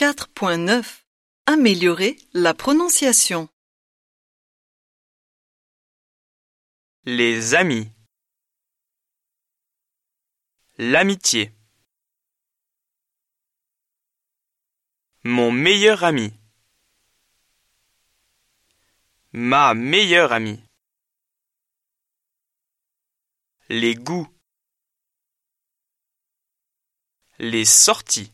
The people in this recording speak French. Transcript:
4.9 Améliorer la prononciation. Les amis. L'amitié. Mon meilleur ami. Ma meilleure amie. Les goûts. Les sorties.